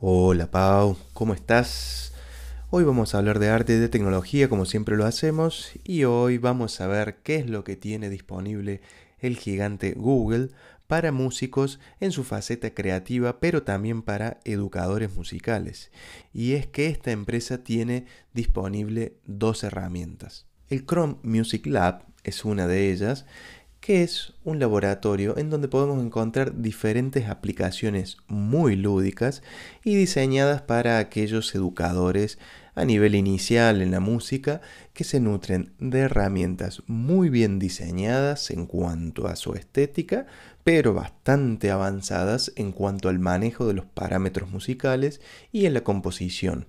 Hola Pau, ¿cómo estás? Hoy vamos a hablar de arte y de tecnología como siempre lo hacemos y hoy vamos a ver qué es lo que tiene disponible el gigante Google para músicos en su faceta creativa, pero también para educadores musicales. Y es que esta empresa tiene disponible dos herramientas. El Chrome Music Lab es una de ellas que es un laboratorio en donde podemos encontrar diferentes aplicaciones muy lúdicas y diseñadas para aquellos educadores a nivel inicial en la música que se nutren de herramientas muy bien diseñadas en cuanto a su estética, pero bastante avanzadas en cuanto al manejo de los parámetros musicales y en la composición.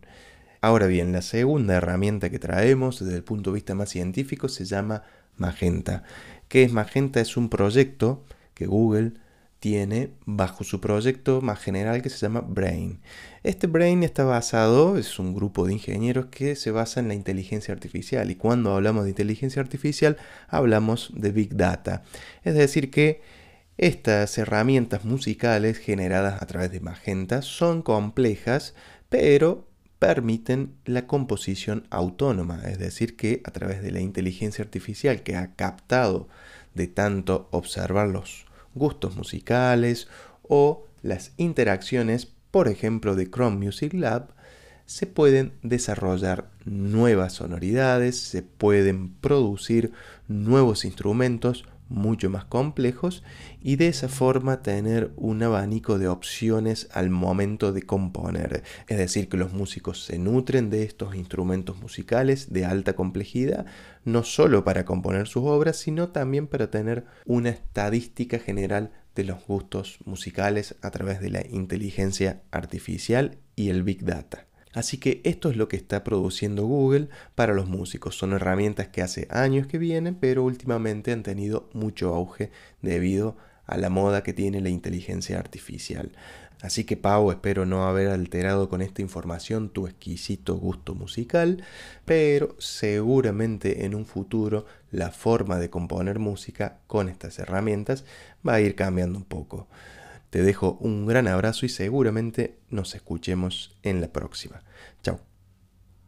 Ahora bien, la segunda herramienta que traemos desde el punto de vista más científico se llama Magenta. ¿Qué es Magenta? Es un proyecto que Google tiene bajo su proyecto más general que se llama Brain. Este Brain está basado, es un grupo de ingenieros que se basa en la inteligencia artificial y cuando hablamos de inteligencia artificial hablamos de Big Data. Es decir que estas herramientas musicales generadas a través de Magenta son complejas, pero permiten la composición autónoma, es decir, que a través de la inteligencia artificial que ha captado de tanto observar los gustos musicales o las interacciones, por ejemplo, de Chrome Music Lab, se pueden desarrollar nuevas sonoridades, se pueden producir nuevos instrumentos mucho más complejos y de esa forma tener un abanico de opciones al momento de componer. Es decir, que los músicos se nutren de estos instrumentos musicales de alta complejidad, no solo para componer sus obras, sino también para tener una estadística general de los gustos musicales a través de la inteligencia artificial y el big data. Así que esto es lo que está produciendo Google para los músicos. Son herramientas que hace años que vienen, pero últimamente han tenido mucho auge debido a la moda que tiene la inteligencia artificial. Así que Pau, espero no haber alterado con esta información tu exquisito gusto musical, pero seguramente en un futuro la forma de componer música con estas herramientas va a ir cambiando un poco. Te dejo un gran abrazo y seguramente nos escuchemos en la próxima. Chao.